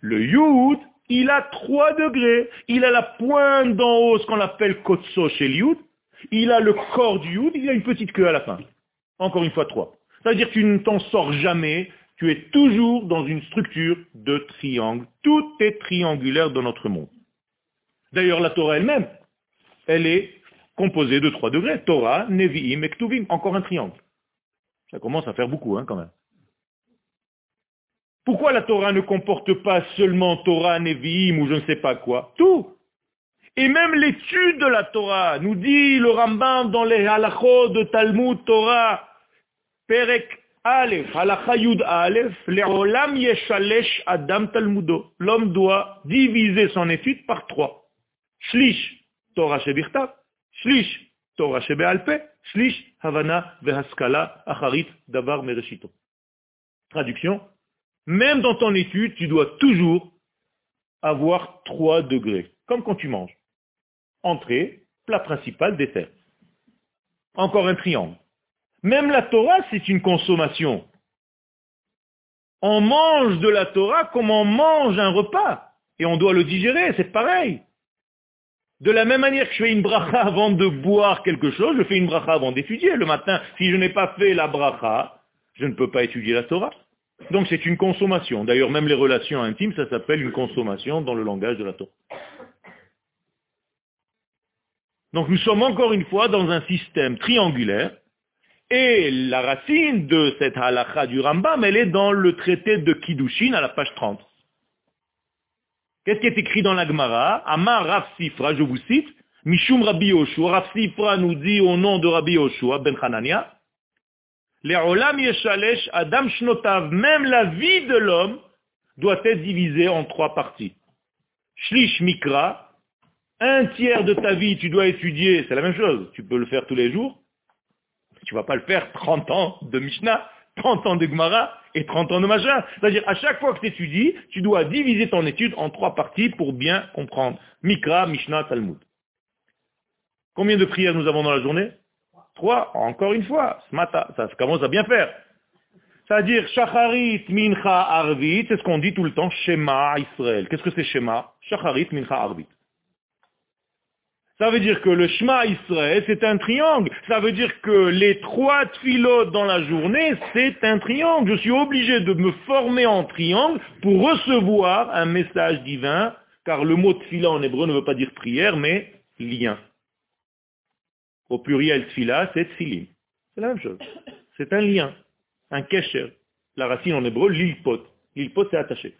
Le yud, il a 3 degrés. Il a la pointe d'en haut, ce qu'on appelle kotso chez le yud. Il a le corps du yud, il a une petite queue à la fin. Encore une fois, trois. C'est-à-dire que tu ne t'en sors jamais, tu es toujours dans une structure de triangle. Tout est triangulaire dans notre monde. D'ailleurs, la Torah elle-même, elle est composée de trois degrés. Torah, Nevi'im et Ktuvim. Encore un triangle. Ça commence à faire beaucoup, hein, quand même. Pourquoi la Torah ne comporte pas seulement Torah, Nevi'im ou je ne sais pas quoi? Tout. Et même l'étude de la Torah, nous dit le Rambam dans les halachot de Talmud Torah, Perek Aleph, halacha Yud Aleph, Le'olam yeshalesh Adam Talmudo. L'homme doit diviser son étude par trois. Shlish, Torah Shebirtav, Shlish, Torah Shebealpe, Shlish, Havana, Vehaskala, Acharit, Davar, Mereshito. Traduction. Même dans ton étude, tu dois toujours avoir trois degrés, comme quand tu manges entrée, plat principal, dessert. Encore un triangle. Même la Torah, c'est une consommation. On mange de la Torah comme on mange un repas. Et on doit le digérer, c'est pareil. De la même manière que je fais une bracha avant de boire quelque chose, je fais une bracha avant d'étudier. Le matin, si je n'ai pas fait la bracha, je ne peux pas étudier la Torah. Donc c'est une consommation. D'ailleurs, même les relations intimes, ça s'appelle une consommation dans le langage de la Torah. Donc nous sommes encore une fois dans un système triangulaire, et la racine de cette halakha du Rambam, elle est dans le traité de Kiddushin à la page 30. Qu'est-ce qui est écrit dans la Gemara? Amar Rav Sifra, je vous cite, Mishum Rabbi Yoshua, Rav Sifra nous dit au nom de Rabbi Yoshua, Ben Hanania, Le'olam yeshalesh adam shnotav, même la vie de l'homme doit être divisée en trois parties. Shlish mikra, un tiers de ta vie, tu dois étudier, c'est la même chose. Tu peux le faire tous les jours. Tu ne vas pas le faire 30 ans de Mishnah, 30 ans de Gemara et 30 ans de machin. C'est-à-dire, à chaque fois que tu étudies, tu dois diviser ton étude en trois parties pour bien comprendre. Mikra, Mishnah, Talmud. Combien de prières nous avons dans la journée? Trois, encore une fois, ce matin, ça commence à bien faire. C'est-à-dire, Shacharit, Mincha, Arvit, c'est ce qu'on dit tout le temps, Shema Israël. Qu'est-ce que c'est Shema? Shacharit, Mincha, Arvit. Ça veut dire que le Shema Israël, c'est un triangle. Ça veut dire que les trois tfilotes dans la journée, c'est un triangle. Je suis obligé de me former en triangle pour recevoir un message divin, car le mot tfila en hébreu ne veut pas dire prière, mais lien. Au pluriel tfila, c'est tfilim. C'est la même chose. C'est un lien, un kesher. La racine en hébreu, l'ilpot. L'ilpot, c'est attaché.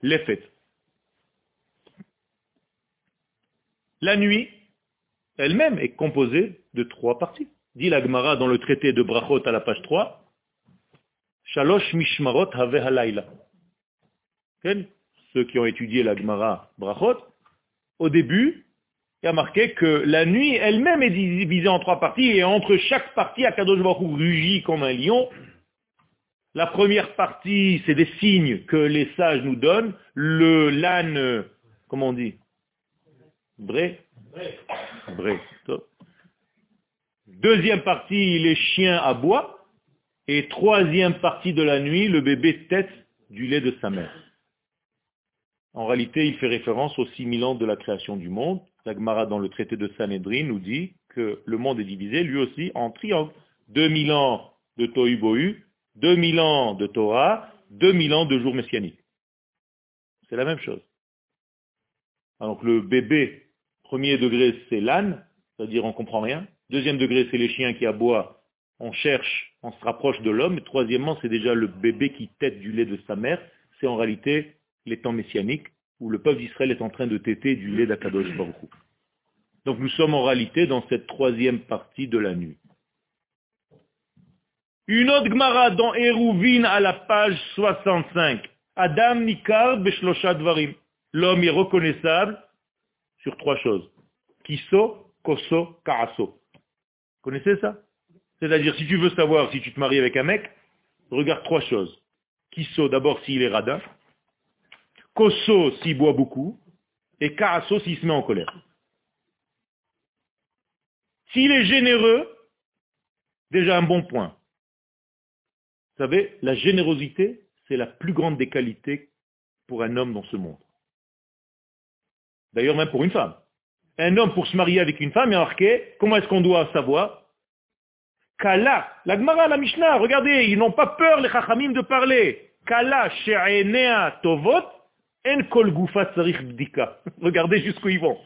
L'effet. La nuit, elle-même, est composée de trois parties. Dit la Gemara dans le traité de Brachot à la page 3, Shalosh Mishmarot Have. Ceux qui ont étudié la Gemara Brachot, au début, il a marqué que la nuit elle-même est divisée en trois parties, et entre chaque partie, Akadosh Baruch rugit comme un lion. La première partie, c'est des signes que les sages nous donnent. Le l'âne, comment on dit? Bré Bré. Deuxième partie, les chiens aboient. Et troisième partie de la nuit, le bébé tête du lait de sa mère. En réalité, il fait référence aux 6000 ans de la création du monde. La Gemara dans le traité de Sanhedrin nous dit que le monde est divisé lui aussi en triangles. 2000 ans de Tohu Bohu, 2000 ans de Torah, 2000 ans de jours messianiques. C'est la même chose. Alors le bébé Premier degré, c'est l'âne, c'est-à-dire on ne comprend rien. Deuxième degré, c'est les chiens qui aboient, on cherche, on se rapproche de l'homme. Troisièmement, c'est déjà le bébé qui tète du lait de sa mère. C'est en réalité les temps messianiques où le peuple d'Israël est en train de téter du lait d'Akadosh Donc nous sommes en réalité dans cette troisième partie de la nuit. Une autre Gemara dans Eruvin à la page 65. Adam Nikar Beshlosha Dvarim. L'homme est reconnaissable sur trois choses. Kiso, Koso, Karaso. Connaissez ça? C'est-à-dire, si tu veux savoir si tu te maries avec un mec, regarde trois choses. Kiso, d'abord s'il est radin. Koso, s'il boit beaucoup. Et Karaso, s'il se met en colère. S'il est généreux, déjà un bon point. Vous savez, la générosité, c'est la plus grande des qualités pour un homme dans ce monde. D'ailleurs, même pour une femme. Un homme, pour se marier avec une femme, est marqué, comment est-ce qu'on doit savoir Kala, la Gemara, la Mishnah, regardez, ils n'ont pas peur, les Chachamim, de parler. Kala, she'enea tovot, en kol bdika. [LAUGHS] Regardez jusqu'où ils vont.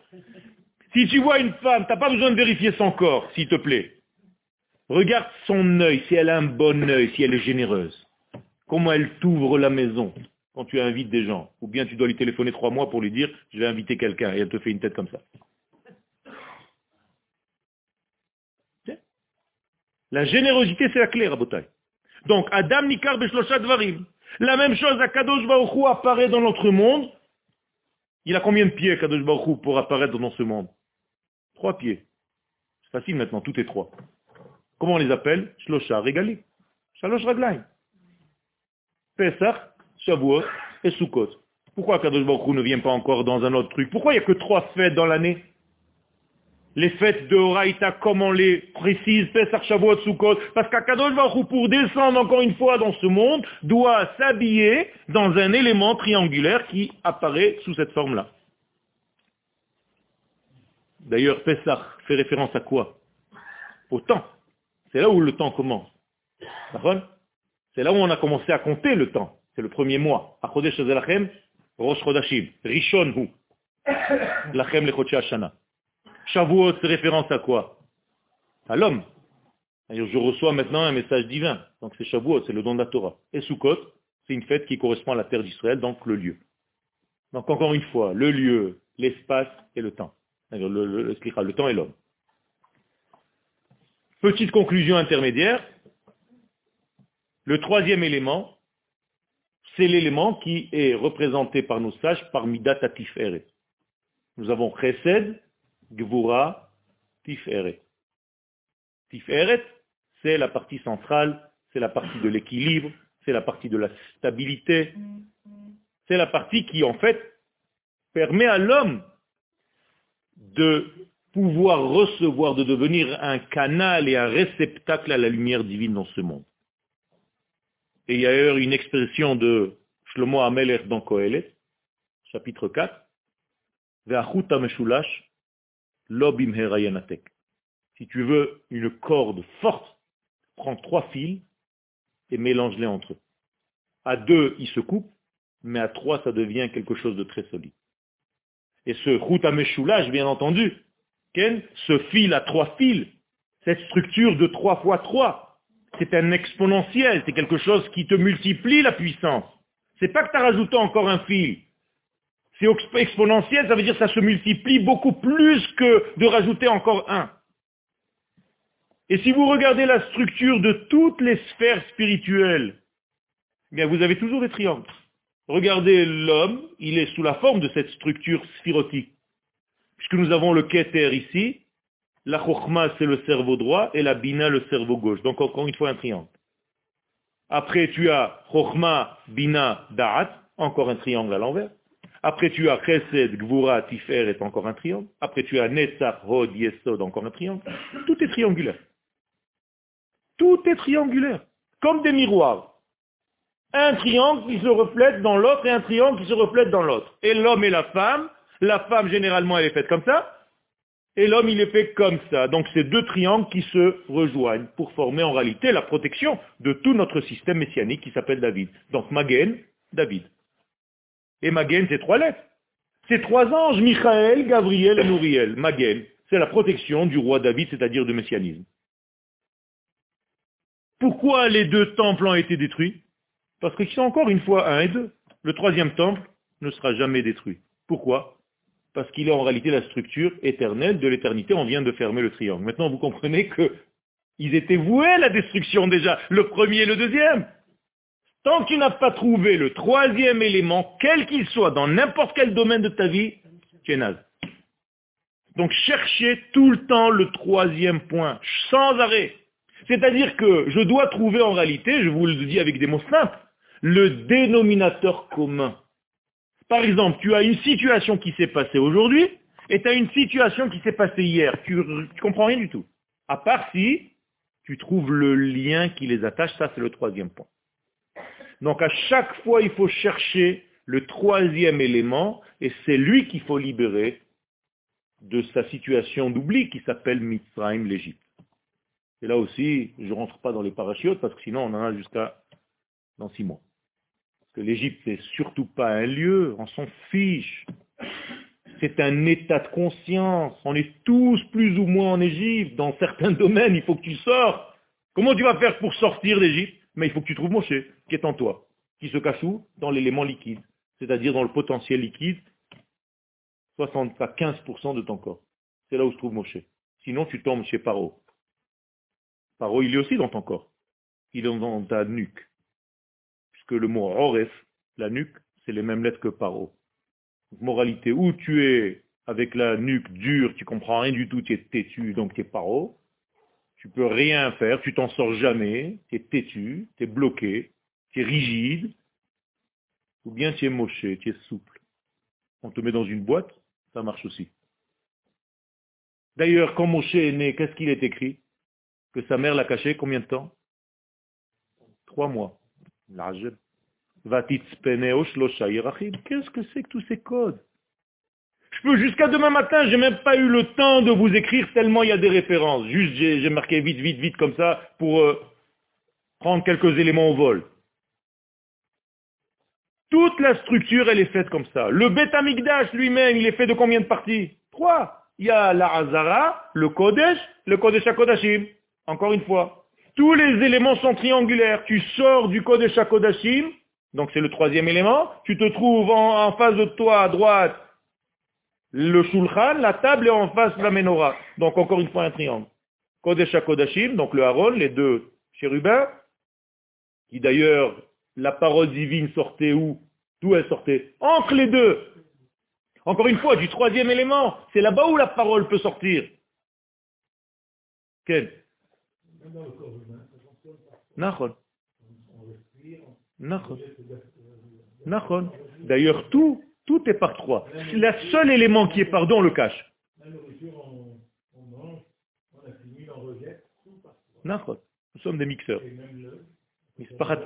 Si tu vois une femme, tu n'as pas besoin de vérifier son corps, s'il te plaît. Regarde son œil, si elle a un bon œil, si elle est généreuse. Comment elle t'ouvre la maison quand tu invites des gens. Ou bien tu dois lui téléphoner trois mois pour lui dire, je vais inviter quelqu'un, et elle te fait une tête comme ça. La générosité, c'est la clé, Rabotai. Donc, Adam Nikar Beshlosha Dvarim. La même chose, à Kadosh Baruch apparaît dans notre monde. Il a combien de pieds, Kadosh Baruch pour apparaître dans ce monde? Trois pieds. C'est facile maintenant, tout est trois. Comment on les appelle? Shlosha Regali. Shalosh Raglaim. Pesach, Shavuot et Sukkot. Pourquoi Kadosh Baruch ne vient pas encore dans un autre truc Pourquoi il n'y a que trois fêtes dans l'année Les fêtes de Horaïta, comme on les précise, Pesach, Shavuot, Sukkot Parce qu'Akadosh Baruch pour descendre encore une fois dans ce monde, doit s'habiller dans un élément triangulaire qui apparaît sous cette forme-là. D'ailleurs, Pesach fait référence à quoi Au temps. C'est là où le temps commence. C'est là où on a commencé à compter le temps. C'est le premier mois. Achodesh Lachem, Rosh Chodashim. Rishon Hu. Lachem Lechoche Hashana. Shavuot, c'est référence à quoi? À l'homme. Je reçois maintenant un message divin. Donc c'est Shavuot, c'est le don de la Torah. Et Sukkot, c'est une fête qui correspond à la terre d'Israël, donc le lieu. Donc encore une fois, le lieu, l'espace et le temps. Le, le temps et l'homme. Petite conclusion intermédiaire. Le troisième élément, c'est l'élément qui est représenté par nos sages par Midat Tiferet. Nous avons Chesed, Gvura, Tiferet. Tiferet, c'est la partie centrale, c'est la partie de l'équilibre, c'est la partie de la stabilité, c'est la partie qui en fait permet à l'homme de pouvoir recevoir, de devenir un canal et un réceptacle à la lumière divine dans ce monde. Et il y a d'ailleurs une expression de Shlomo Amelech dans Kohelet, chapitre 4, si tu veux une corde forte, prends trois fils et mélange-les entre eux. À deux, ils se coupent, mais à trois, ça devient quelque chose de très solide. Et ce Meshulash, bien entendu, ce fil à trois fils, cette structure de trois fois trois, c'est un exponentiel, c'est quelque chose qui te multiplie la puissance. C'est pas que tu as rajouté encore un fil. C'est exponentiel, ça veut dire que ça se multiplie beaucoup plus que de rajouter encore un. Et si vous regardez la structure de toutes les sphères spirituelles, eh bien vous avez toujours des triangles. Regardez l'homme, il est sous la forme de cette structure sphirotique puisque nous avons le Keter ici, la Chokhma c'est le cerveau droit et la Bina le cerveau gauche. Donc encore une fois un triangle. Après tu as Chokhma, Bina, Da'at, encore un triangle à l'envers. Après tu as Chesed, Gvura, Tifer est encore un triangle. Après tu as Netzach, Hod, Yesod, encore un triangle. Tout est triangulaire. Tout est triangulaire. Comme des miroirs. Un triangle qui se reflète dans l'autre et un triangle qui se reflète dans l'autre. Et l'homme et la femme la femme, généralement, elle est faite comme ça. Et l'homme, il est fait comme ça. Donc, c'est deux triangles qui se rejoignent pour former en réalité la protection de tout notre système messianique qui s'appelle David. Donc, Magen, David. Et Magen, c'est trois lettres. C'est trois anges, Michael, Gabriel et Nouriel. Magen, c'est la protection du roi David, c'est-à-dire du messianisme. Pourquoi les deux temples ont été détruits? Parce qu'ils sont encore une fois un et deux. Le troisième temple ne sera jamais détruit. Pourquoi? Parce qu'il est en réalité la structure éternelle de l'éternité. On vient de fermer le triangle. Maintenant, vous comprenez qu'ils étaient voués à la destruction déjà, le premier et le deuxième. Tant que tu n'as pas trouvé le troisième élément, quel qu'il soit, dans n'importe quel domaine de ta vie, tu es naze. Donc cherchez tout le temps le troisième point, sans arrêt. C'est-à-dire que je dois trouver en réalité, je vous le dis avec des mots simples, le dénominateur commun. Par exemple, tu as une situation qui s'est passée aujourd'hui et tu as une situation qui s'est passée hier. Tu ne comprends rien du tout. À part si tu trouves le lien qui les attache, ça c'est le troisième point. Donc à chaque fois, il faut chercher le troisième élément et c'est lui qu'il faut libérer de sa situation d'oubli qui s'appelle Mitzrayim, l'Égypte. Et là aussi, je ne rentre pas dans les parachutes parce que sinon on en a jusqu'à dans six mois que l'Égypte n'est surtout pas un lieu, on s'en fiche. C'est un état de conscience. On est tous plus ou moins en Égypte. Dans certains domaines, il faut que tu sors. Comment tu vas faire pour sortir d'Égypte? Mais il faut que tu trouves Moshe, qui est en toi, qui se cache où? Dans l'élément liquide, c'est-à-dire dans le potentiel liquide, 75% de ton corps. C'est là où se trouve Moshe. Sinon, tu tombes chez Paro. Paro, il est aussi dans ton corps. Il est dans ta nuque que le mot Oref, la nuque, c'est les mêmes lettres que paro. moralité, où tu es avec la nuque dure, tu comprends rien du tout, tu es têtu, donc tu es paro. Tu peux rien faire, tu t'en sors jamais, tu es têtu, tu es bloqué, tu es rigide. Ou bien tu es moché, tu es souple. On te met dans une boîte, ça marche aussi. D'ailleurs, quand Moshe est né, qu'est-ce qu'il est écrit? Que sa mère l'a caché combien de temps? Trois mois. Qu'est-ce que c'est que tous ces codes? Je peux jusqu'à demain matin, j'ai même pas eu le temps de vous écrire tellement il y a des références. Juste j'ai marqué vite, vite, vite comme ça pour euh, prendre quelques éléments au vol. Toute la structure, elle est faite comme ça. Le Beth lui-même, il est fait de combien de parties? Trois. Il y a la Hazara, le Kodesh, le Kodesh HaKodashim. Encore une fois. Tous les éléments sont triangulaires. Tu sors du code Shakodashim, donc c'est le troisième élément, tu te trouves en, face de toi à droite le Shulchan, la table est en face la Menorah. Donc encore une fois un triangle. Kodesh HaKodashim, donc le Haron, les deux chérubins, qui d'ailleurs, la parole divine sortait où? D'où elle sortait? Entre les deux. Encore une fois, du troisième élément, c'est là-bas où la parole peut sortir. Quel même D'ailleurs, tout, tout est par trois. Le seul élément qui est pardon, on le cache. La. Nous sommes des mixeurs. Misparat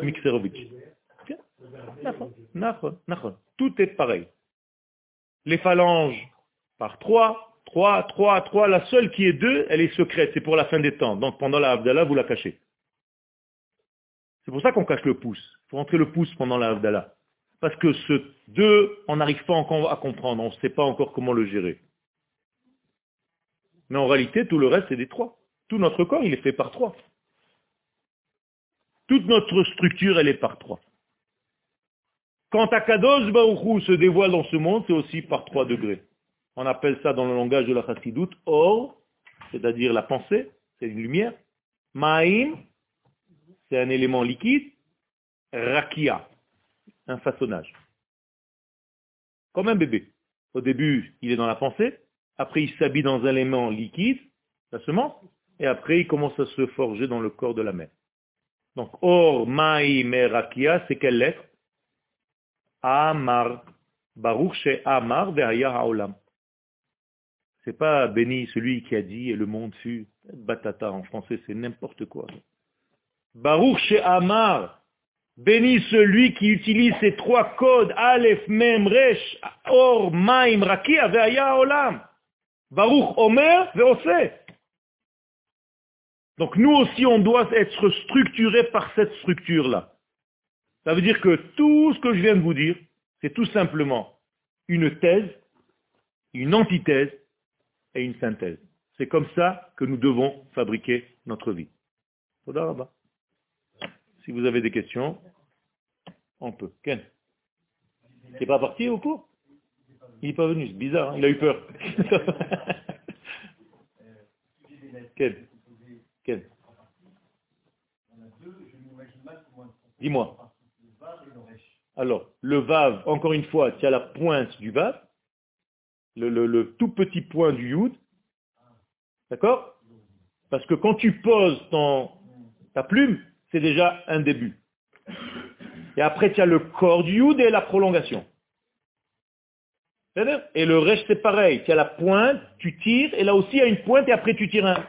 Tout est pareil. Les phalanges par trois, trois, trois, trois. La seule qui est deux, elle est secrète. C'est pour la fin des temps. Donc pendant la Havdalah, vous la cachez. C'est pour ça qu'on cache le pouce. Il faut rentrer le pouce pendant la Havdalah. Parce que ce deux, on n'arrive pas encore à comprendre. On ne sait pas encore comment le gérer. Mais en réalité, tout le reste, c'est des trois. Tout notre corps, il est fait par trois. Toute notre structure, elle est par trois. Quand Akadosh Baruchou se dévoile dans ce monde, c'est aussi par trois degrés. On appelle ça dans le langage de la chassidoute or, c'est-à-dire la pensée, c'est une lumière. Ma'im, c'est un élément liquide. Rakia, un façonnage. Comme un bébé. Au début, il est dans la pensée. Après, il s'habille dans un élément liquide, la semence. Et après, il commence à se forger dans le corps de la mère. Donc, Or, Ma'im et Rakia, c'est quelle lettre? Amar. Baruch chez Amar haolam. C'est pas béni celui qui a dit et le monde fut batata en français, c'est n'importe quoi. Baruch chez Amar. Béni celui qui utilise ces trois codes, Aleph, Mem, Resh, Or, Maim, Rakia, Ve'aya Olam. Baruch Omer, Ve'ose. Donc nous aussi, on doit être structuré par cette structure-là. Ça veut dire que tout ce que je viens de vous dire, c'est tout simplement une thèse, une antithèse et une synthèse. C'est comme ça que nous devons fabriquer notre vie. Si vous avez des questions, on peut. Ken Il n'est pas parti au cours? Il n'est pas venu, c'est bizarre, hein. il a eu peur. [LAUGHS] Ken Ken Dis-moi. Alors, le vav, encore une fois, tu as la pointe du vav, le, tout petit point du yud. D'accord? Parce que quand tu poses ton, ta plume, c'est déjà un début. Et après, tu as le corps du yud et la prolongation. Et le reste, c'est pareil. Tu as la pointe, tu tires, et là aussi, il y a une pointe, et après, tu tires un.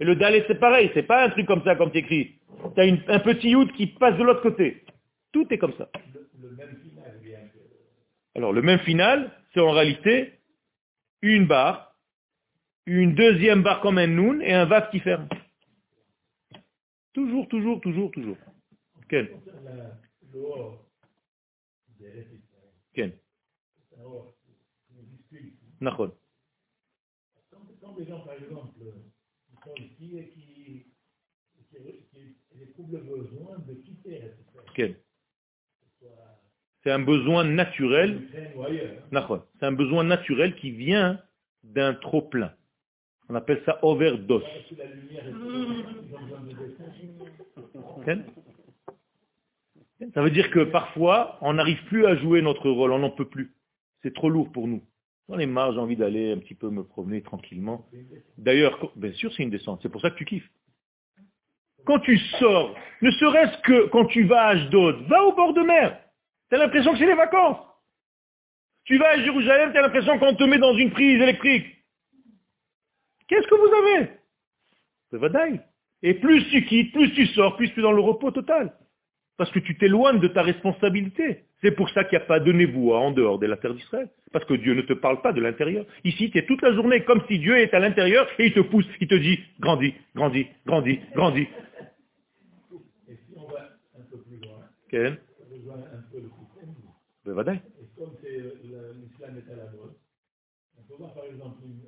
Et le dalet, c'est pareil. C'est pas un truc comme ça, comme tu écris. Tu as un petit yud qui passe de l'autre côté. Tout est comme ça. Alors, le même final, c'est en réalité une barre, une deuxième barre comme un noun et un vav qui ferme. Toujours, toujours, toujours, toujours. Quel Quel Quand des gens, par exemple, sont ici et qui, éprouvent le besoin de quitter Quel c'est un besoin naturel. C'est un besoin naturel qui vient d'un trop plein. On appelle ça overdose. Ça veut dire que parfois, on n'arrive plus à jouer notre rôle, on n'en peut plus. C'est trop lourd pour nous. J'en ai marre, j'ai envie d'aller un petit peu me promener tranquillement. D'ailleurs, bien sûr, c'est une descente. C'est pour ça que tu kiffes. Quand tu sors, ne serait-ce que quand tu vas à Ashdod, va au bord de mer. Tu as l'impression que c'est les vacances. Tu vas à Jérusalem, tu as l'impression qu'on te met dans une prise électrique. Qu'est-ce que vous avez? C'est vadaï. Et plus tu quittes, plus tu sors, plus tu es dans le repos total. Parce que tu t'éloignes de ta responsabilité. C'est pour ça qu'il n'y a pas de névoie en dehors de la terre d'Israël. Parce que Dieu ne te parle pas de l'intérieur. Ici, tu es toute la journée comme si Dieu est à l'intérieur et il te pousse, il te dit, grandis, grandis, grandis, grandis. Et si on va un peu plus loin, et comme l'islam est à la mode, on peut voir par exemple une,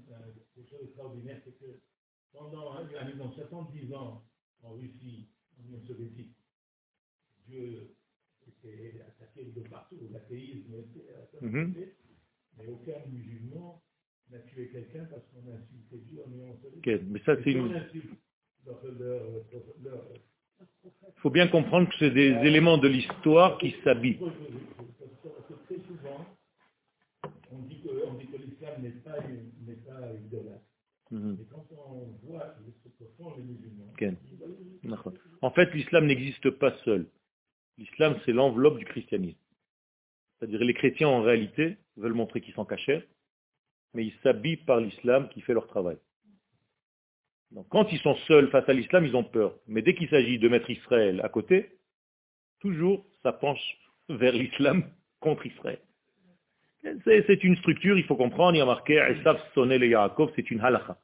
quelque chose d'extraordinaire, c'est que pendant, hein, dans 70 ans en Russie, en Union soviétique, Dieu était attaqué de partout, l'athéisme était attaqué, mm -hmm. mais aucun musulman n'a tué quelqu'un parce qu'on a insulté Dieu en Union soviétique. Mais ça c'est une... Il faut bien comprendre que c'est des éléments de l'histoire qui s'habillent. On dit que, l'islam n'est pas, pas idolâtre. Mm Et quand on voit ce que font les musulmans... En fait, l'islam n'existe pas seul. L'islam, c'est l'enveloppe du christianisme. C'est-à-dire les chrétiens, en réalité, veulent montrer qu'ils sont cachés, mais ils s'habillent par l'islam qui fait leur travail. Donc quand ils sont seuls face à l'islam, ils ont peur. Mais dès qu'il s'agit de mettre Israël à côté, toujours ça penche [LAUGHS] vers l'islam contre Israël. C'est une structure, il faut comprendre, il y a marqué Esav Sonel et Yaakov, c'est une halakha.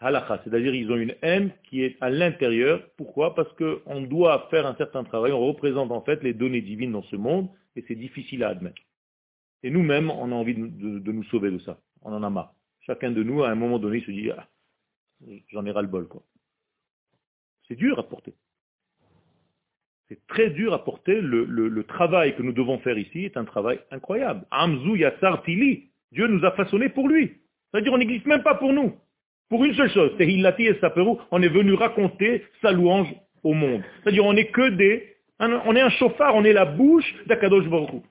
Halakha, c'est-à-dire ils ont une haine qui est à l'intérieur. Pourquoi? Parce qu'on doit faire un certain travail, on représente en fait les données divines dans ce monde, et c'est difficile à admettre. Et nous-mêmes, on a envie de, de, nous sauver de ça. On en a marre. Chacun de nous, à un moment donné, se dit, ah, j'en ai ras le bol. quoi. C'est dur à porter. C'est très dur à porter. Le, travail que nous devons faire ici est un travail incroyable. Amzu Yassar Tili. Dieu nous a façonnés pour lui. C'est-à-dire on n'existe même pas pour nous. Pour une seule chose, c'est et Saperu, on est venu raconter sa louange au monde. C'est-à-dire on n'est que des... On est un chauffard, on est la bouche d'Akadosh Baruch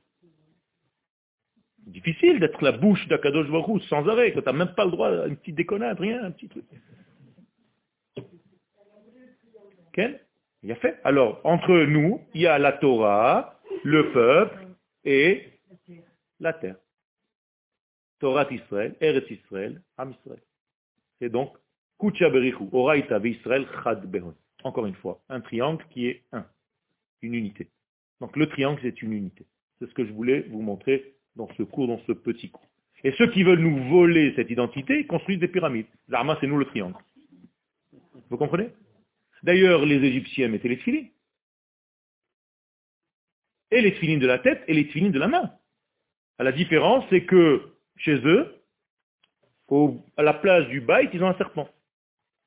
Difficile d'être la bouche d'Akadosh Baruch sans arrêt, tu n'as même pas le droit à une petite déconnade, rien, un petit truc. Il a fait. Alors, entre nous, il y a la Torah, le peuple et la terre. Torah Israël, Eretz Israël, Am Israël. C'est donc Kucha Berichu, Oraita Israël, Chad Behon. Encore une fois, un triangle qui est un, une unité. Donc le triangle, c'est une unité. C'est ce que je voulais vous montrer dans ce cours, dans ce petit cours. Et ceux qui veulent nous voler cette identité, construisent des pyramides. L'arma, c'est nous le triangle. Vous comprenez? D'ailleurs, les Égyptiens mettaient les tefilines. Et les tefilines de la tête et les tefilines de la main. La différence, c'est que chez eux, à la place du baït, ils ont un serpent.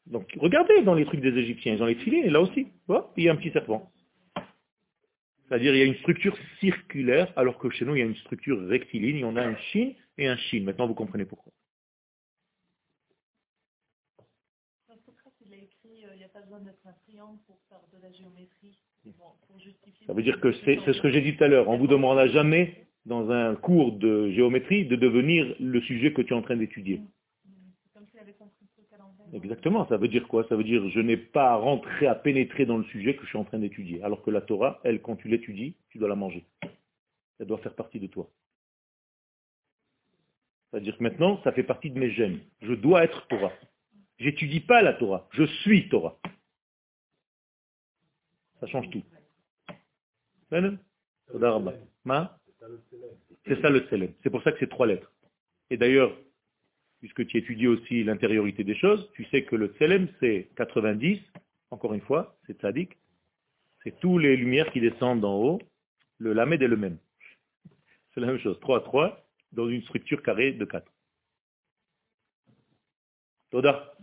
Donc regardez dans les trucs des Égyptiens, ils ont les tefilines, et là aussi, il y a un petit serpent. C'est-à-dire il y a une structure circulaire, alors que chez nous, il y a une structure rectiligne, on a un chine et un chine. Maintenant, vous comprenez pourquoi. Ça veut dire que c'est ce que j'ai dit tout à l'heure. On vous demandera jamais, dans un cours de géométrie, de devenir le sujet que tu es en train d'étudier. Exactement, ça veut dire quoi? Ça veut dire je n'ai pas à rentrer, à pénétrer dans le sujet que je suis en train d'étudier. Alors que la Torah, elle, quand tu l'étudies, tu dois la manger. Elle doit faire partie de toi. C'est-à-dire que maintenant, ça fait partie de mes gènes. Je dois être Torah. J'étudie pas la Torah, je suis Torah. Ça change tout. C'est ça le célèbre. C'est pour ça que c'est trois lettres. Et d'ailleurs, puisque tu étudies aussi l'intériorité des choses, tu sais que le tselem, c'est 90, encore une fois, c'est tzaddik, c'est tous les lumières qui descendent d'en haut, le lamed est le même. C'est la même chose, 3 à 3, dans une structure carrée de 4. Toda.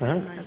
Hein? La